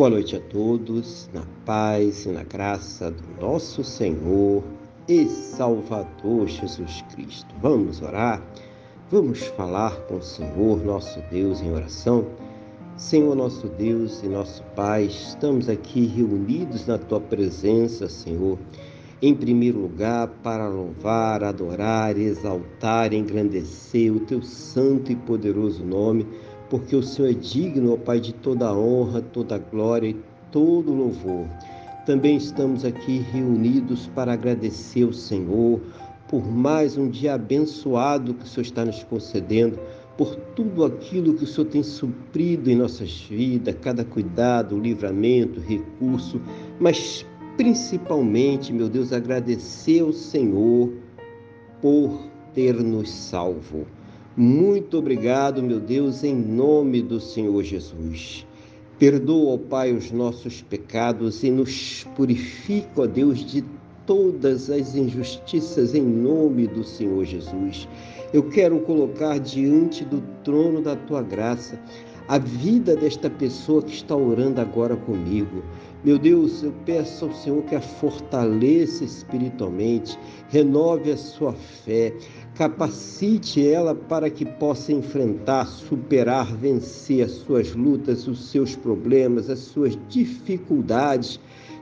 Boa noite a todos, na paz e na graça do nosso Senhor e Salvador Jesus Cristo. Vamos orar? Vamos falar com o Senhor, nosso Deus, em oração? Senhor, nosso Deus e nosso Pai, estamos aqui reunidos na tua presença, Senhor, em primeiro lugar para louvar, adorar, exaltar, engrandecer o teu santo e poderoso nome porque o Senhor é digno, ó Pai, de toda honra, toda glória e todo louvor. Também estamos aqui reunidos para agradecer ao Senhor por mais um dia abençoado que o Senhor está nos concedendo, por tudo aquilo que o Senhor tem suprido em nossas vidas, cada cuidado, livramento, recurso, mas principalmente, meu Deus, agradecer ao Senhor por ter nos salvo. Muito obrigado, meu Deus, em nome do Senhor Jesus. Perdoa, ó Pai, os nossos pecados e nos purifica, ó Deus, de todas as injustiças em nome do Senhor Jesus. Eu quero colocar diante do trono da tua graça a vida desta pessoa que está orando agora comigo. Meu Deus, eu peço ao Senhor que a fortaleça espiritualmente, renove a sua fé, capacite ela para que possa enfrentar, superar, vencer as suas lutas, os seus problemas, as suas dificuldades.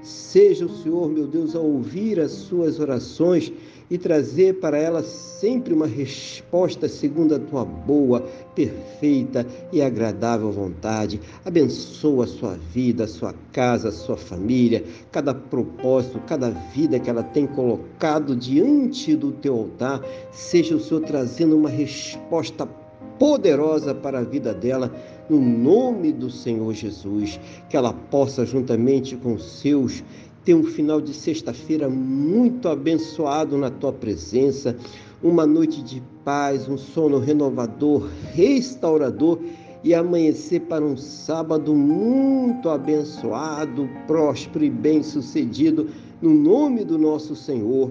Seja o Senhor, meu Deus, a ouvir as suas orações e trazer para ela sempre uma resposta segundo a tua boa, perfeita e agradável vontade. Abençoa a sua vida, a sua casa, a sua família, cada propósito, cada vida que ela tem colocado diante do teu altar. Seja o Senhor trazendo uma resposta poderosa para a vida dela, no nome do Senhor Jesus, que ela possa, juntamente com seus ter um final de sexta-feira muito abençoado na tua presença, uma noite de paz, um sono renovador, restaurador e amanhecer para um sábado muito abençoado, próspero e bem-sucedido, no nome do nosso Senhor